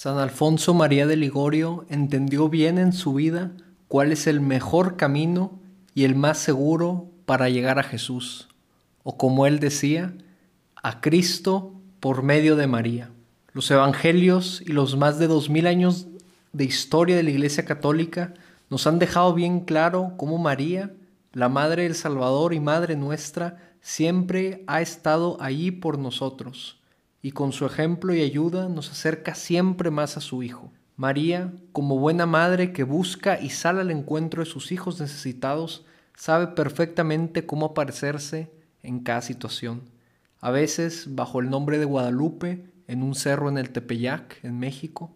San Alfonso María de Ligorio entendió bien en su vida cuál es el mejor camino y el más seguro para llegar a Jesús, o como él decía, a Cristo por medio de María. Los evangelios y los más de dos mil años de historia de la Iglesia Católica nos han dejado bien claro cómo María, la Madre del Salvador y Madre nuestra, siempre ha estado allí por nosotros y con su ejemplo y ayuda nos acerca siempre más a su Hijo. María, como buena madre que busca y sale al encuentro de sus hijos necesitados, sabe perfectamente cómo aparecerse en cada situación. A veces bajo el nombre de Guadalupe, en un cerro en el Tepeyac, en México,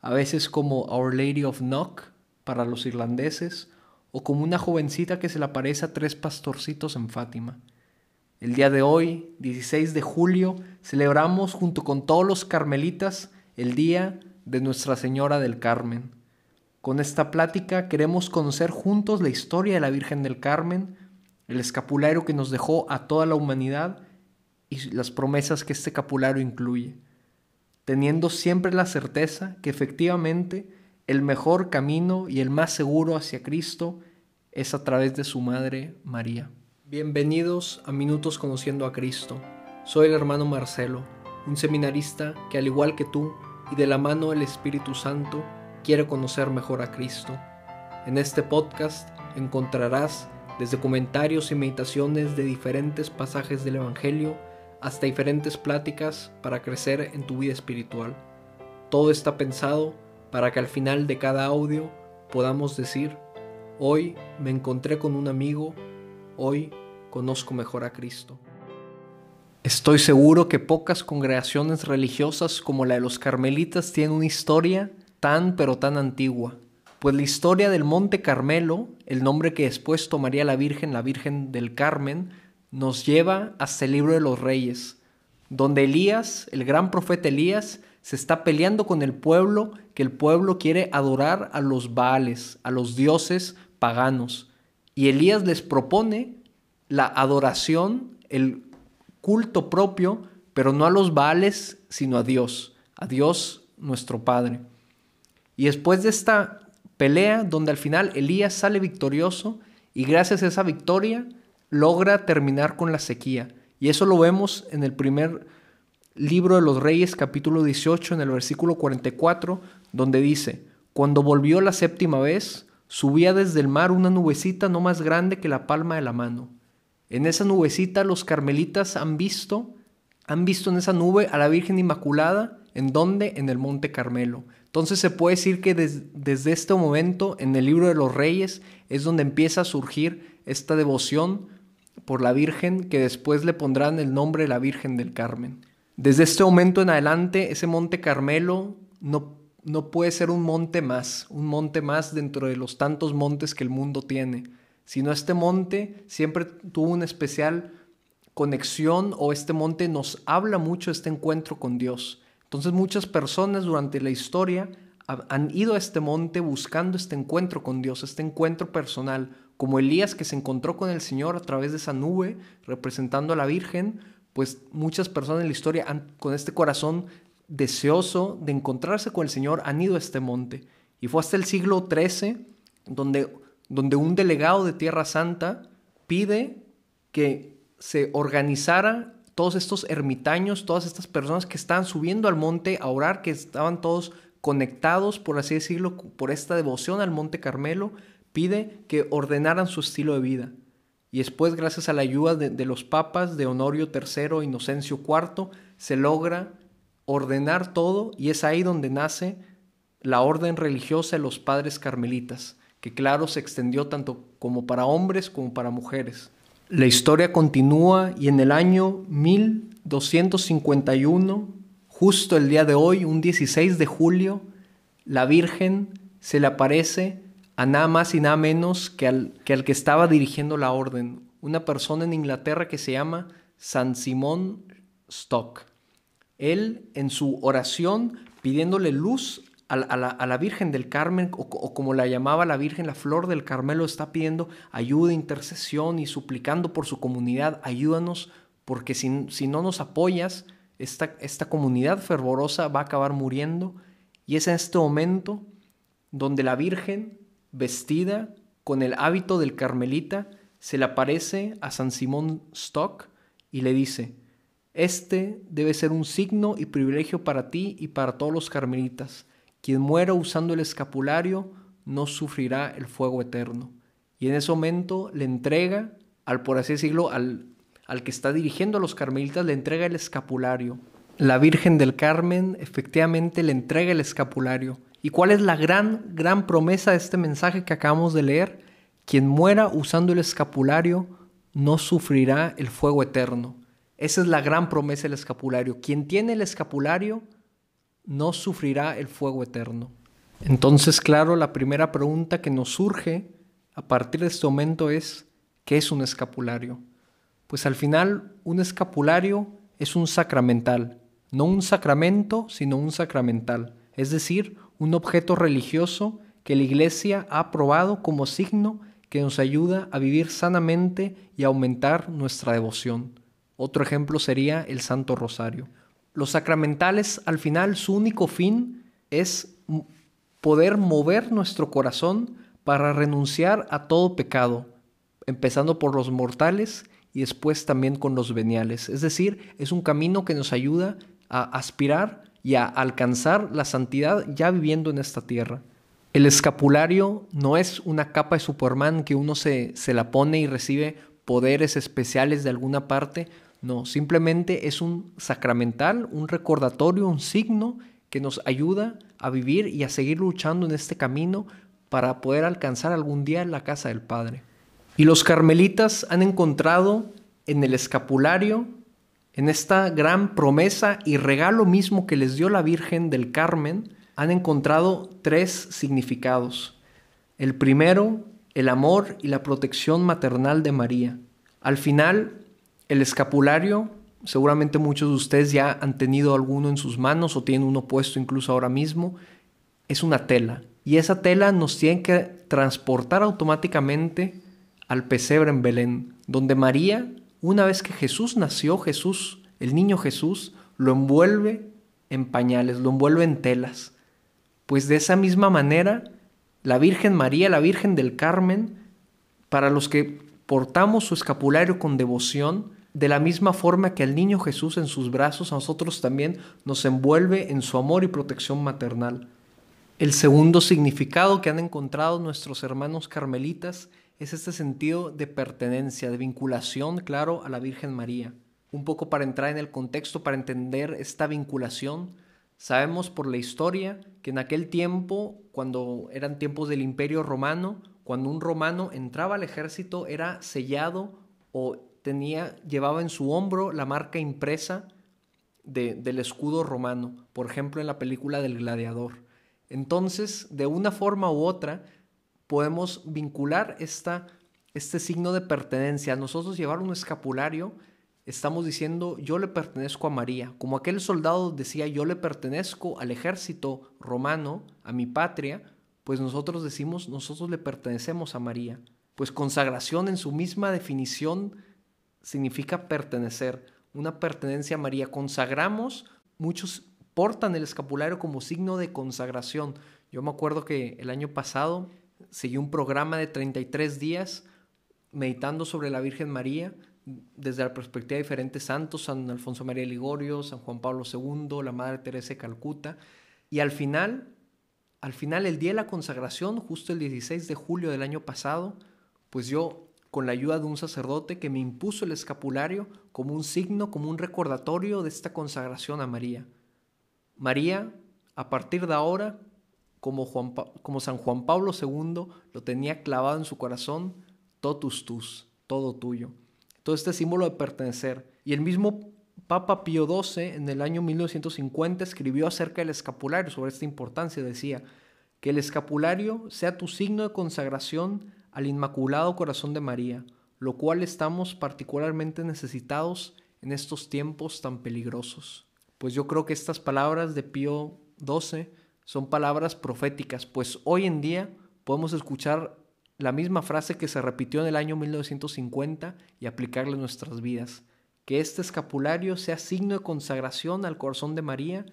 a veces como Our Lady of Knock para los irlandeses, o como una jovencita que se le aparece a tres pastorcitos en Fátima. El día de hoy, 16 de julio, celebramos junto con todos los carmelitas el Día de Nuestra Señora del Carmen. Con esta plática queremos conocer juntos la historia de la Virgen del Carmen, el escapulario que nos dejó a toda la humanidad y las promesas que este escapulario incluye, teniendo siempre la certeza que efectivamente el mejor camino y el más seguro hacia Cristo es a través de su Madre María. Bienvenidos a Minutos Conociendo a Cristo. Soy el hermano Marcelo, un seminarista que al igual que tú y de la mano del Espíritu Santo quiere conocer mejor a Cristo. En este podcast encontrarás desde comentarios y meditaciones de diferentes pasajes del Evangelio hasta diferentes pláticas para crecer en tu vida espiritual. Todo está pensado para que al final de cada audio podamos decir, hoy me encontré con un amigo, hoy conozco mejor a Cristo. Estoy seguro que pocas congregaciones religiosas como la de los carmelitas tienen una historia tan pero tan antigua, pues la historia del Monte Carmelo, el nombre que después tomaría la Virgen, la Virgen del Carmen, nos lleva hasta el libro de los reyes, donde Elías, el gran profeta Elías, se está peleando con el pueblo, que el pueblo quiere adorar a los Baales, a los dioses paganos. Y Elías les propone la adoración, el culto propio, pero no a los Baales, sino a Dios, a Dios nuestro Padre. Y después de esta pelea, donde al final Elías sale victorioso y gracias a esa victoria logra terminar con la sequía. Y eso lo vemos en el primer libro de los Reyes, capítulo 18, en el versículo 44, donde dice, cuando volvió la séptima vez, subía desde el mar una nubecita no más grande que la palma de la mano en esa nubecita los carmelitas han visto, han visto en esa nube a la Virgen Inmaculada, ¿en dónde? En el Monte Carmelo. Entonces se puede decir que desde este momento en el libro de los reyes es donde empieza a surgir esta devoción por la Virgen que después le pondrán el nombre de la Virgen del Carmen. Desde este momento en adelante ese Monte Carmelo no, no puede ser un monte más, un monte más dentro de los tantos montes que el mundo tiene sino este monte siempre tuvo una especial conexión o este monte nos habla mucho este encuentro con Dios. Entonces muchas personas durante la historia han ido a este monte buscando este encuentro con Dios, este encuentro personal, como Elías que se encontró con el Señor a través de esa nube representando a la Virgen, pues muchas personas en la historia con este corazón deseoso de encontrarse con el Señor han ido a este monte. Y fue hasta el siglo XIII donde donde un delegado de Tierra Santa pide que se organizara todos estos ermitaños, todas estas personas que estaban subiendo al monte a orar, que estaban todos conectados, por así decirlo, por esta devoción al Monte Carmelo, pide que ordenaran su estilo de vida. Y después, gracias a la ayuda de, los papas de Honorio III, Inocencio IV, se logra ordenar todo y es ahí donde nace la orden religiosa de los padres carmelitas que claro se extendió tanto como para hombres como para mujeres. La historia continúa y en el año 1251, justo el día de hoy, un 16 de julio, la Virgen se le aparece a nada más y nada menos que al que, al que estaba dirigiendo la orden, una persona en Inglaterra que se llama San Simón Stock. Él en su oración pidiéndole luz a la, Virgen del Carmen, o, como la llamaba la Virgen, la Flor del Carmelo, está pidiendo ayuda, intercesión y suplicando por su comunidad, ayúdanos, porque si, si no nos apoyas, esta, esta comunidad fervorosa va a acabar muriendo. Y es en este momento donde la Virgen, vestida con el hábito del carmelita, se le aparece a San Simón Stock y le dice, este debe ser un signo y privilegio para ti y para todos los carmelitas. Quien muera usando el escapulario no sufrirá el fuego eterno. Y en ese momento le entrega, al por así decirlo, al, al que está dirigiendo a los carmelitas, le entrega el escapulario. La Virgen del Carmen efectivamente le entrega el escapulario. ¿Y cuál es la gran, gran promesa de este mensaje que acabamos de leer? Quien muera usando el escapulario no sufrirá el fuego eterno. Esa es la gran promesa del escapulario. Quien tiene el escapulario no sufrirá el fuego eterno. Entonces, claro, la primera pregunta que nos surge a partir de este momento es, ¿qué es un escapulario? Pues al final, un escapulario es un sacramental, no un sacramento, sino un sacramental, es decir, un objeto religioso que la Iglesia ha aprobado como signo que nos ayuda a vivir sanamente y aumentar nuestra devoción. Otro ejemplo sería el Santo Rosario. Los sacramentales, al final, su único fin es poder mover nuestro corazón para renunciar a todo pecado, empezando por los mortales y después también con los veniales. Es decir, es un camino que nos ayuda a aspirar y a alcanzar la santidad ya viviendo en esta tierra. El escapulario no es una capa de Superman que uno se, se la pone y recibe poderes especiales de alguna parte. No, simplemente es un sacramental, un recordatorio, un signo que nos ayuda a vivir y a seguir luchando en este camino para poder alcanzar algún día la casa del Padre. Y los carmelitas han encontrado en el escapulario, en esta gran promesa y regalo mismo que les dio la Virgen del Carmen, han encontrado tres significados. El primero, el amor y la protección maternal de María. Al final, el escapulario seguramente muchos de ustedes ya han tenido alguno en sus manos o tienen uno puesto incluso ahora mismo, es una tela. Y esa tela nos tiene que transportar automáticamente al pesebre en Belén, donde María, una vez que Jesús nació, Jesús, el niño Jesús, lo envuelve en pañales, lo envuelve en telas. Pues de esa misma manera, la Virgen María, la Virgen del Carmen, para los que portamos su escapulario con devoción, de la misma forma que al niño Jesús en sus brazos, a nosotros también nos envuelve en su amor y protección maternal. El segundo significado que han encontrado nuestros hermanos carmelitas es este sentido de pertenencia, de vinculación, claro, a la Virgen María. Un poco para entrar en el contexto, para entender esta vinculación, sabemos por la historia que en aquel tiempo, cuando eran tiempos del Imperio Romano, cuando un romano entraba al ejército era sellado o tenía, llevaba en su hombro la marca impresa del escudo romano, por ejemplo en la película del gladiador. Entonces, de una forma u otra, podemos vincular esta, este signo de pertenencia. Nosotros llevar un escapulario, estamos diciendo yo le pertenezco a María. Como aquel soldado decía yo le pertenezco al ejército romano, a mi patria, pues nosotros decimos nosotros le pertenecemos a María. Pues consagración en su misma definición significa pertenecer, una pertenencia a María. Consagramos, muchos portan el escapulario como signo de consagración. Yo me acuerdo que el año pasado seguí un programa de 33 días meditando sobre la Virgen María desde la perspectiva de diferentes santos, San Alfonso María Ligorio, San Juan Pablo II, la Madre Teresa de Calcuta. Y al final, al final, el día de la consagración, justo el 16 de julio del año pasado, pues yo con la ayuda de un sacerdote que me impuso el escapulario como un signo, como un recordatorio de esta consagración a María. María, a partir de ahora, como, Juan como San Juan Pablo II, lo tenía clavado en su corazón, totus tus, todo tuyo. Todo este símbolo de pertenecer. Y el mismo Papa Pío XII en el año 1950 escribió acerca del escapulario sobre esta importancia. Decía, que el escapulario sea tu signo de consagración al Inmaculado Corazón de María, lo cual estamos particularmente necesitados en estos tiempos tan peligrosos. Pues yo creo que estas palabras de Pío XII son palabras proféticas, pues hoy en día podemos escuchar la misma frase que se repitió en el año 1950 y aplicarla en nuestras vidas. Que este escapulario sea signo de consagración al corazón de María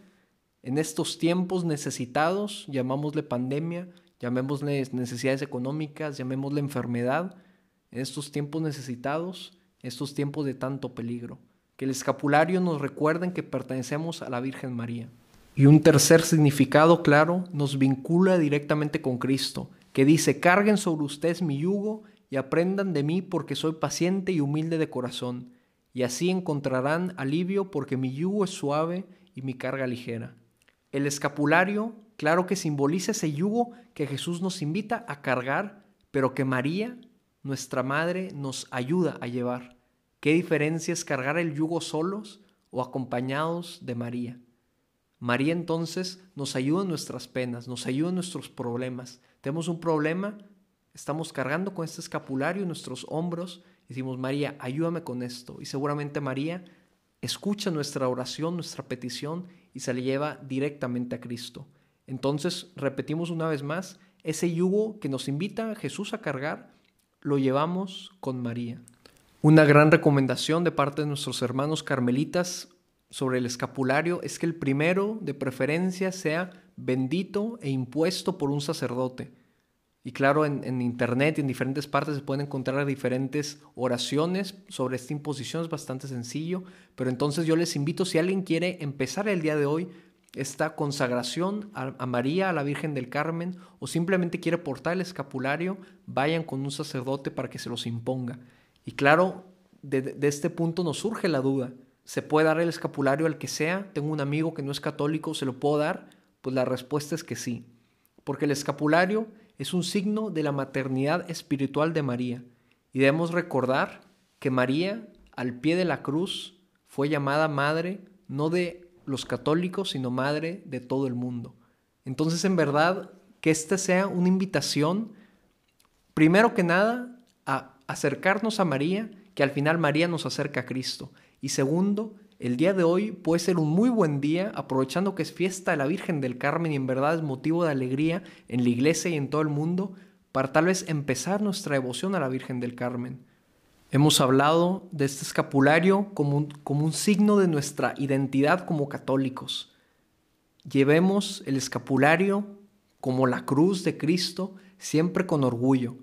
En estos tiempos necesitados, llamámosle pandemia, llamémosle necesidades económicas, llamémosle enfermedad, en estos tiempos necesitados, estos tiempos de tanto peligro. Que el escapulario nos recuerden que pertenecemos a la Virgen María. Y un tercer significado claro nos vincula directamente con Cristo, que dice, carguen sobre ustedes mi yugo y aprendan de mí porque soy paciente y humilde de corazón, y así encontrarán alivio porque mi yugo es suave y mi carga ligera. El escapulario, claro que simboliza ese yugo que Jesús nos invita a cargar, pero que María, nuestra Madre, nos ayuda a llevar. ¿Qué diferencia es cargar el yugo solos o acompañados de María? María entonces nos ayuda en nuestras penas, nos ayuda en nuestros problemas. Tenemos un problema, estamos cargando con este escapulario en nuestros hombros decimos, María, ayúdame con esto. Y seguramente María escucha nuestra oración, nuestra petición y se le lleva directamente a Cristo. Entonces, repetimos una vez más, ese yugo que nos invita Jesús a cargar, lo llevamos con María. Una gran recomendación de parte de nuestros hermanos carmelitas sobre el escapulario es que el primero, de preferencia, sea bendito e impuesto por un sacerdote. Y claro, en, internet y en diferentes partes se pueden encontrar diferentes oraciones sobre esta imposición, es bastante sencillo, pero entonces yo les invito, si alguien quiere empezar el día de hoy esta consagración a, María, a la Virgen del Carmen, o simplemente quiere portar el escapulario, vayan con un sacerdote para que se los imponga. Y claro, de este punto nos surge la duda, ¿Se puede dar el escapulario al que sea? Tengo un amigo que no es católico, ¿se lo puedo dar? Pues la respuesta es que sí, porque el escapulario es un signo de la maternidad espiritual de María. Y debemos recordar que María, al pie de la cruz, fue llamada madre no de los católicos, sino madre de todo el mundo. Entonces, en verdad, que esta sea una invitación, primero que nada, a acercarnos a María, que al final María nos acerca a Cristo. Y segundo, el día de hoy puede ser un muy buen día, aprovechando que es fiesta de la Virgen del Carmen y en verdad es motivo de alegría en la iglesia y en todo el mundo, para tal vez empezar nuestra devoción a la Virgen del Carmen. Hemos hablado de este escapulario como un, como un signo de nuestra identidad como católicos. Llevemos el escapulario como la cruz de Cristo siempre con orgullo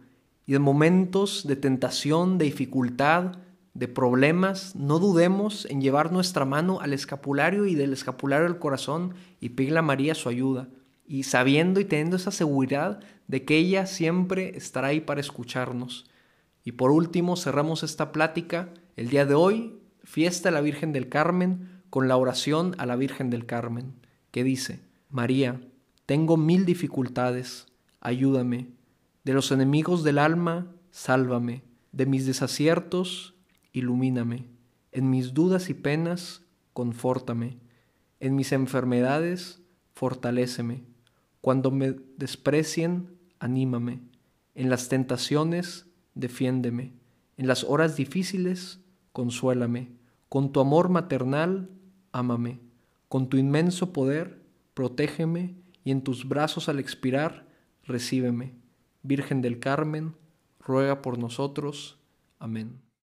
y en momentos de tentación, de dificultad, de problemas, no dudemos en llevar nuestra mano al escapulario y del escapulario al corazón y pedirle a María su ayuda, y sabiendo y teniendo esa seguridad de que ella siempre estará ahí para escucharnos. Y por último, cerramos esta plática el día de hoy, fiesta de la Virgen del Carmen, con la oración a la Virgen del Carmen, que dice, María, tengo mil dificultades, ayúdame, de los enemigos del alma, sálvame, de mis desaciertos, ilumíname. En mis dudas y penas, confórtame. En mis enfermedades, fortaléceme. Cuando me desprecien, anímame. En las tentaciones, defiéndeme. En las horas difíciles, consuélame. Con tu amor maternal, ámame. Con tu inmenso poder, protégeme y en tus brazos al expirar, recíbeme. Virgen del Carmen, ruega por nosotros. Amén.